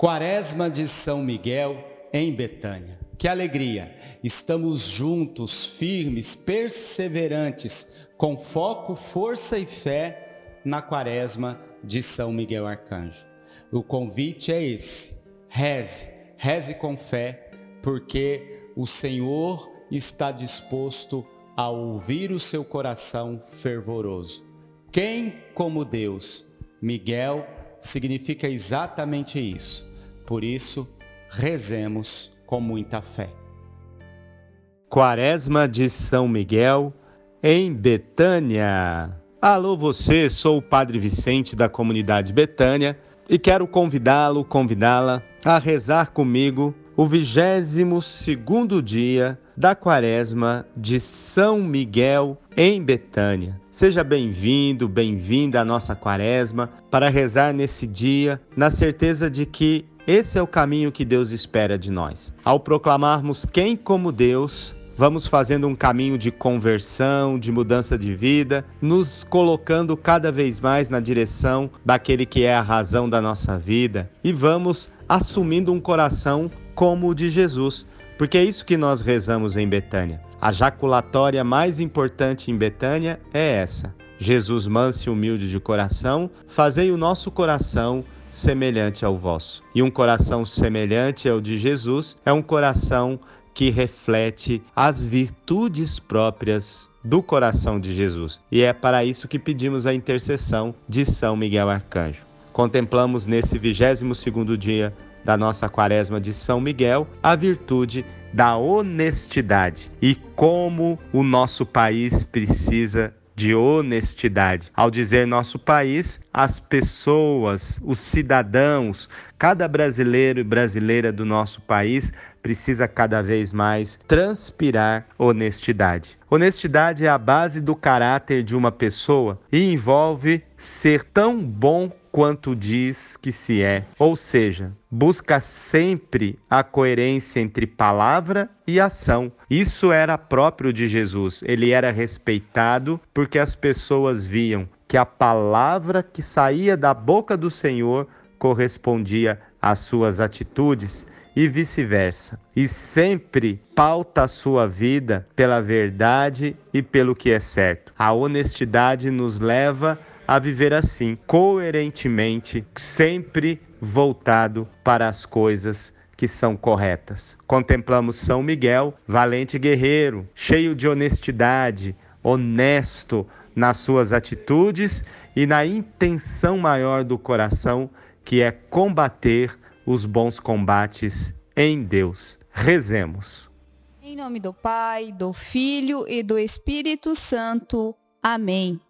Quaresma de São Miguel em Betânia. Que alegria! Estamos juntos, firmes, perseverantes, com foco, força e fé na Quaresma de São Miguel Arcanjo. O convite é esse: reze, reze com fé, porque o Senhor está disposto a ouvir o seu coração fervoroso. Quem como Deus? Miguel significa exatamente isso por isso, rezemos com muita fé. Quaresma de São Miguel, em Betânia. Alô você, sou o Padre Vicente da comunidade Betânia e quero convidá-lo, convidá-la a rezar comigo o 22 segundo dia da Quaresma de São Miguel em Betânia. Seja bem-vindo, bem-vinda à nossa Quaresma para rezar nesse dia, na certeza de que esse é o caminho que Deus espera de nós. Ao proclamarmos quem como Deus, vamos fazendo um caminho de conversão, de mudança de vida, nos colocando cada vez mais na direção daquele que é a razão da nossa vida e vamos assumindo um coração como o de Jesus, porque é isso que nós rezamos em Betânia. A jaculatória mais importante em Betânia é essa: Jesus manso e humilde de coração, fazei o nosso coração semelhante ao vosso. E um coração semelhante ao de Jesus é um coração que reflete as virtudes próprias do coração de Jesus. E é para isso que pedimos a intercessão de São Miguel Arcanjo. Contemplamos nesse 22º dia da nossa quaresma de São Miguel a virtude da honestidade e como o nosso país precisa de honestidade. Ao dizer nosso país, as pessoas, os cidadãos, cada brasileiro e brasileira do nosso país precisa cada vez mais transpirar honestidade. Honestidade é a base do caráter de uma pessoa e envolve ser tão bom quanto diz que se é, ou seja, busca sempre a coerência entre palavra e ação. Isso era próprio de Jesus. Ele era respeitado porque as pessoas viam que a palavra que saía da boca do Senhor correspondia às suas atitudes e vice-versa. E sempre pauta a sua vida pela verdade e pelo que é certo. A honestidade nos leva a viver assim, coerentemente, sempre voltado para as coisas que são corretas. Contemplamos São Miguel, valente guerreiro, cheio de honestidade, honesto nas suas atitudes e na intenção maior do coração, que é combater os bons combates em Deus. Rezemos. Em nome do Pai, do Filho e do Espírito Santo. Amém.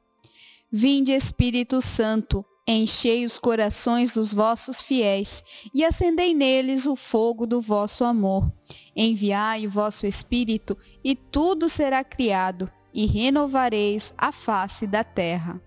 Vinde, Espírito Santo, enchei os corações dos vossos fiéis e acendei neles o fogo do vosso amor. Enviai o vosso Espírito e tudo será criado e renovareis a face da terra.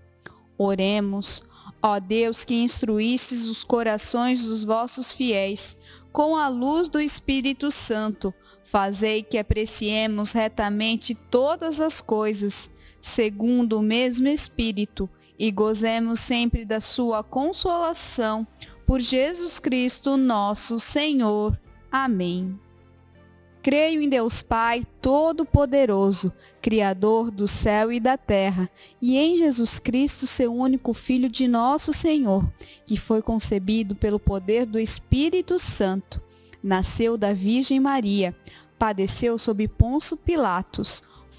Oremos, ó Deus que instruístes os corações dos vossos fiéis com a luz do Espírito Santo, fazei que apreciemos retamente todas as coisas segundo o mesmo Espírito, e gozemos sempre da sua consolação. Por Jesus Cristo, nosso Senhor. Amém. Creio em Deus Pai Todo-Poderoso, Criador do céu e da terra, e em Jesus Cristo, seu único Filho de nosso Senhor, que foi concebido pelo poder do Espírito Santo. Nasceu da Virgem Maria, padeceu sob Ponço Pilatos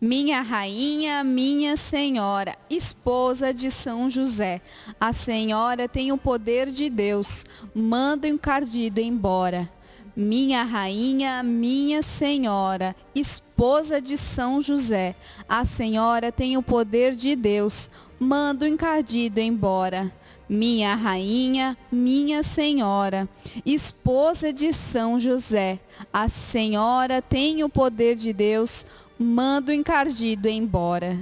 Minha rainha, minha senhora, esposa de São José, a senhora tem o poder de Deus, manda o encardido embora. Minha rainha, minha senhora, esposa de São José, a senhora tem o poder de Deus, manda o encardido embora. Minha rainha, minha senhora, esposa de São José, a senhora tem o poder de Deus, manda o encardido embora.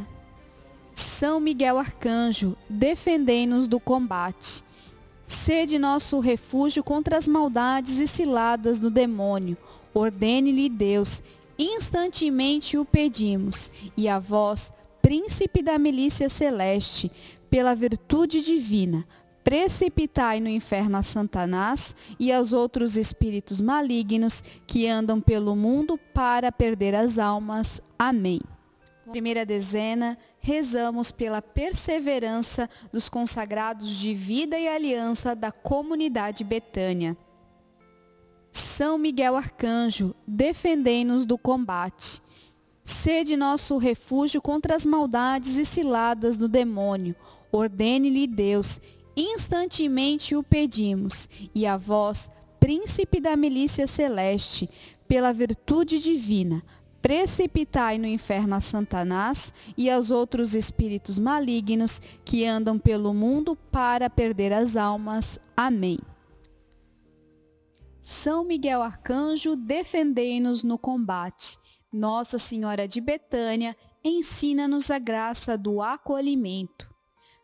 São Miguel Arcanjo, defendei-nos do combate. Sede nosso refúgio contra as maldades e ciladas do demônio. Ordene-lhe Deus, instantemente o pedimos. E a vós, príncipe da milícia celeste, pela virtude divina, precipitai no inferno a Satanás e aos outros espíritos malignos que andam pelo mundo para perder as almas. Amém. Primeira dezena, rezamos pela perseverança dos consagrados de vida e aliança da comunidade Betânia. São Miguel Arcanjo, defendei-nos do combate. Sede nosso refúgio contra as maldades e ciladas do demônio. Ordene-lhe Deus instantemente o pedimos, e a vós, príncipe da milícia celeste, pela virtude divina, precipitai no inferno a Satanás e aos outros espíritos malignos que andam pelo mundo para perder as almas. Amém. São Miguel Arcanjo, defendei-nos no combate. Nossa Senhora de Betânia, ensina-nos a graça do acolhimento.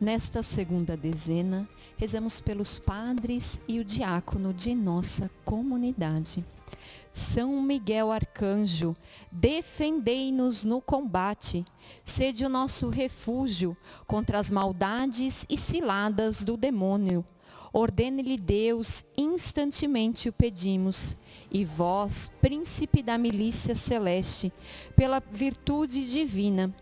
Nesta segunda dezena, rezamos pelos padres e o diácono de nossa comunidade. São Miguel Arcanjo, defendei-nos no combate, sede o nosso refúgio contra as maldades e ciladas do demônio. Ordene-lhe Deus, instantemente o pedimos. E vós, príncipe da milícia celeste, pela virtude divina,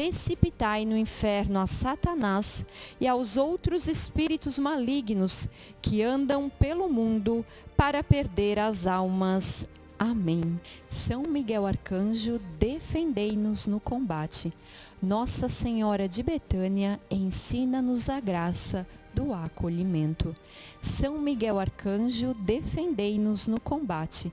precipitai no inferno a Satanás e aos outros espíritos malignos que andam pelo mundo para perder as almas. Amém. São Miguel Arcanjo, defendei-nos no combate. Nossa Senhora de Betânia, ensina-nos a graça do acolhimento. São Miguel Arcanjo, defendei-nos no combate.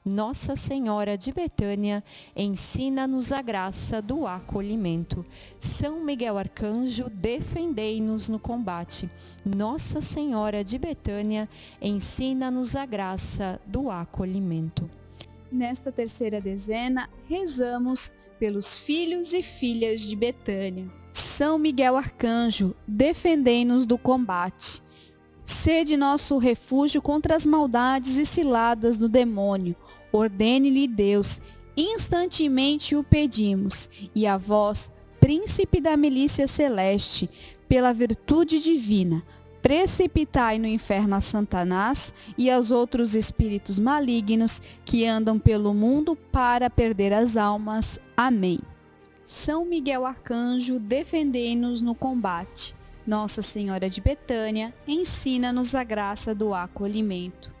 Nossa Senhora de Betânia, ensina-nos a graça do acolhimento. São Miguel Arcanjo, defendei-nos no combate. Nossa Senhora de Betânia, ensina-nos a graça do acolhimento. Nesta terceira dezena, rezamos pelos filhos e filhas de Betânia. São Miguel Arcanjo, defendei-nos do combate. Sede nosso refúgio contra as maldades e ciladas do demônio. Ordene-lhe Deus, instantemente o pedimos. E a vós, príncipe da milícia celeste, pela virtude divina, precipitai no inferno a Satanás e aos outros espíritos malignos que andam pelo mundo para perder as almas. Amém. São Miguel Arcanjo, defendei-nos no combate. Nossa Senhora de Betânia, ensina-nos a graça do acolhimento.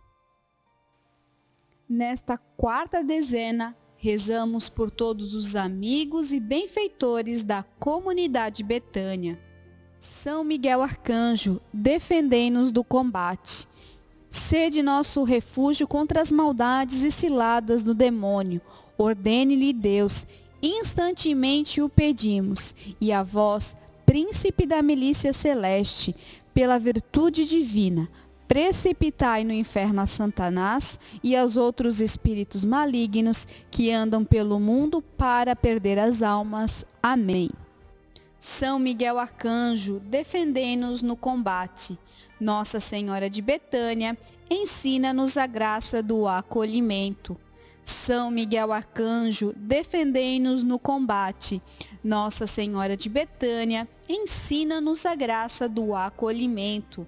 Nesta quarta dezena, rezamos por todos os amigos e benfeitores da comunidade Betânia são Miguel Arcanjo, defendei-nos do combate. Sede nosso refúgio contra as maldades e ciladas do demônio. Ordene-lhe Deus, instantemente o pedimos. E a vós, príncipe da milícia celeste, pela virtude divina, precipitai no inferno a Satanás e aos outros espíritos malignos que andam pelo mundo para perder as almas. Amém. São Miguel Arcanjo, defendei-nos no combate. Nossa Senhora de Betânia, ensina-nos a graça do acolhimento. São Miguel Arcanjo, defendei-nos no combate. Nossa Senhora de Betânia, ensina-nos a graça do acolhimento.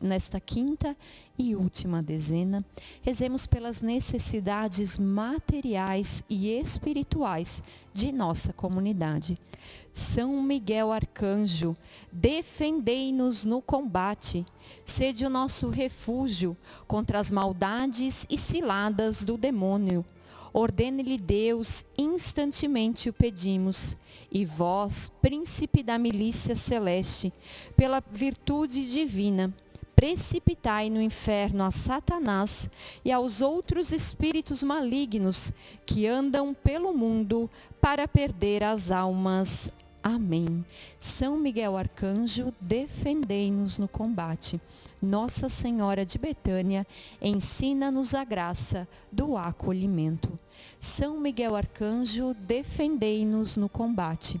Nesta quinta e última dezena, rezemos pelas necessidades materiais e espirituais de nossa comunidade. São Miguel Arcanjo, defendei-nos no combate, sede o nosso refúgio contra as maldades e ciladas do demônio. Ordene-lhe Deus, instantemente o pedimos. E vós, príncipe da milícia celeste, pela virtude divina, precipitai no inferno a Satanás e aos outros espíritos malignos que andam pelo mundo para perder as almas. Amém. São Miguel Arcanjo, defendei-nos no combate. Nossa Senhora de Betânia, ensina-nos a graça do acolhimento. São Miguel Arcanjo, defendei-nos no combate.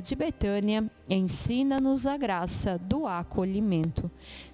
de Betânia, ensina-nos a graça do acolhimento.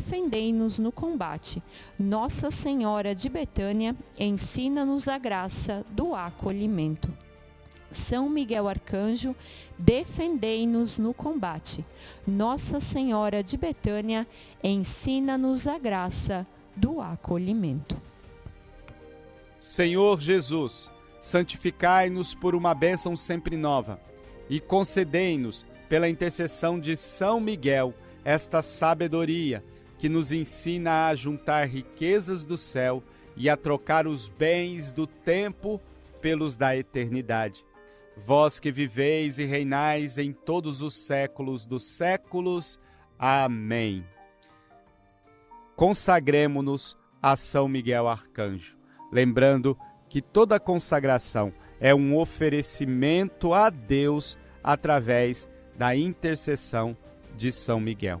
defendei-nos no combate. Nossa Senhora de Betânia, ensina-nos a graça do acolhimento. São Miguel Arcanjo, defendei-nos no combate. Nossa Senhora de Betânia, ensina-nos a graça do acolhimento. Senhor Jesus, santificai-nos por uma bênção sempre nova e concedei-nos, pela intercessão de São Miguel, esta sabedoria que nos ensina a juntar riquezas do céu e a trocar os bens do tempo pelos da eternidade vós que viveis e reinais em todos os séculos dos séculos. Amém. Consagremos-nos a São Miguel Arcanjo, lembrando que toda consagração é um oferecimento a Deus através da intercessão de São Miguel.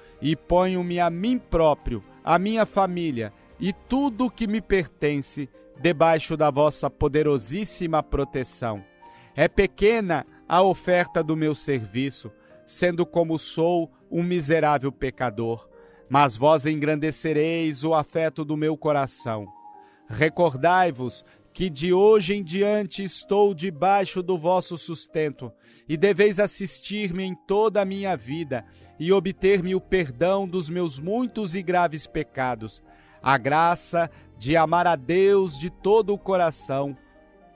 e ponho-me a mim próprio, a minha família e tudo o que me pertence debaixo da vossa poderosíssima proteção. É pequena a oferta do meu serviço, sendo como sou um miserável pecador, mas vós engrandecereis o afeto do meu coração. Recordai-vos que de hoje em diante estou debaixo do vosso sustento, e deveis assistir-me em toda a minha vida e obter-me o perdão dos meus muitos e graves pecados a graça de amar a Deus de todo o coração,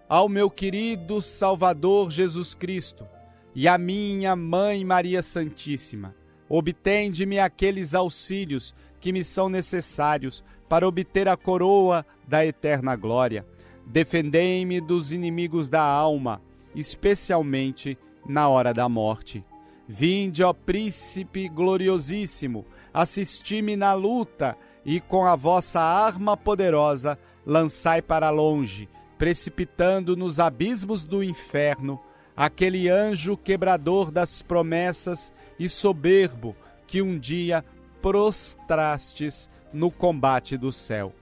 ao meu querido Salvador Jesus Cristo e à minha Mãe Maria Santíssima. Obtende-me aqueles auxílios que me são necessários para obter a coroa da eterna glória. Defendei-me dos inimigos da alma, especialmente na hora da morte. Vinde, ó Príncipe gloriosíssimo, assisti-me na luta e com a vossa arma poderosa lançai para longe, precipitando nos abismos do inferno, aquele anjo quebrador das promessas e soberbo que um dia prostrastes no combate do céu.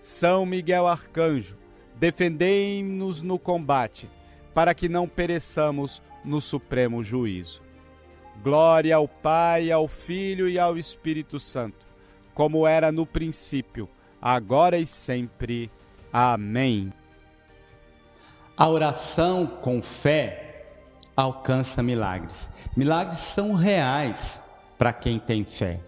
São Miguel Arcanjo, defendei-nos no combate, para que não pereçamos no supremo juízo. Glória ao Pai, ao Filho e ao Espírito Santo, como era no princípio, agora e sempre. Amém. A oração com fé alcança milagres. Milagres são reais para quem tem fé.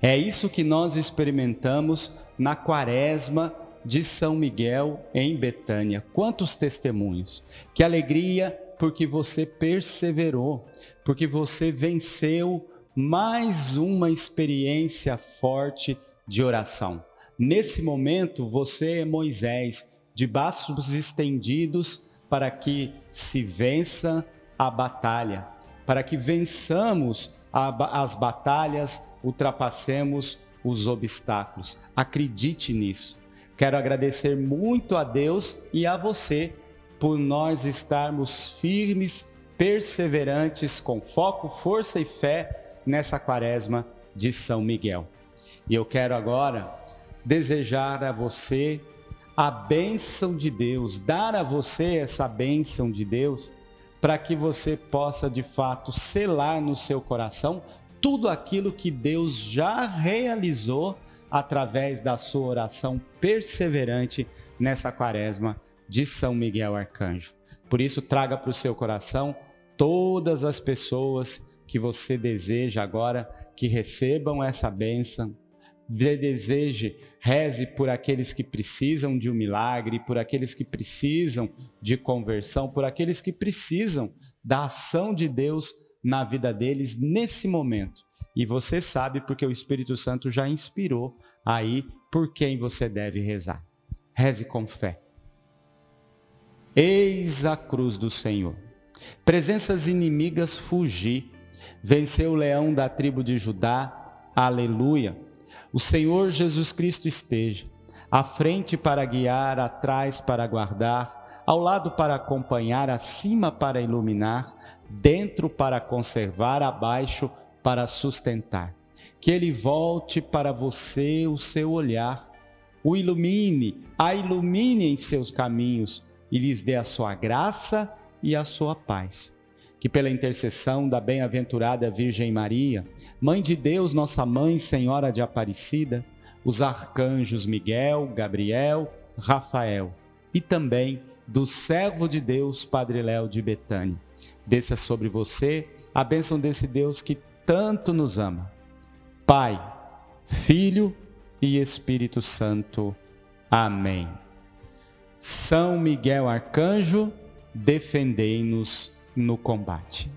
É isso que nós experimentamos na quaresma de São Miguel em Betânia. Quantos testemunhos! Que alegria porque você perseverou, porque você venceu mais uma experiência forte de oração. Nesse momento, você é Moisés, de braços estendidos para que se vença a batalha, para que vençamos as batalhas, ultrapassemos os obstáculos. Acredite nisso. Quero agradecer muito a Deus e a você por nós estarmos firmes, perseverantes, com foco, força e fé nessa quaresma de São Miguel. E eu quero agora desejar a você a bênção de Deus, dar a você essa bênção de Deus, para que você possa de fato selar no seu coração tudo aquilo que Deus já realizou através da sua oração perseverante nessa quaresma de São Miguel Arcanjo. Por isso, traga para o seu coração todas as pessoas que você deseja agora que recebam essa bênção. Deseje, reze por aqueles que precisam de um milagre, por aqueles que precisam de conversão, por aqueles que precisam da ação de Deus na vida deles nesse momento. E você sabe porque o Espírito Santo já inspirou aí por quem você deve rezar. Reze com fé. Eis a cruz do Senhor. Presenças inimigas fugi. Venceu o leão da tribo de Judá. Aleluia. O Senhor Jesus Cristo esteja à frente para guiar, atrás para guardar, ao lado para acompanhar, acima para iluminar, dentro para conservar, abaixo para sustentar. Que ele volte para você o seu olhar, o ilumine, a ilumine em seus caminhos e lhes dê a sua graça e a sua paz. Que pela intercessão da bem-aventurada Virgem Maria, Mãe de Deus, nossa Mãe, Senhora de Aparecida, os arcanjos Miguel, Gabriel, Rafael e também do servo de Deus, Padre Léo de Betânia. Desça sobre você a bênção desse Deus que tanto nos ama. Pai, Filho e Espírito Santo. Amém. São Miguel Arcanjo, defendei-nos no combate.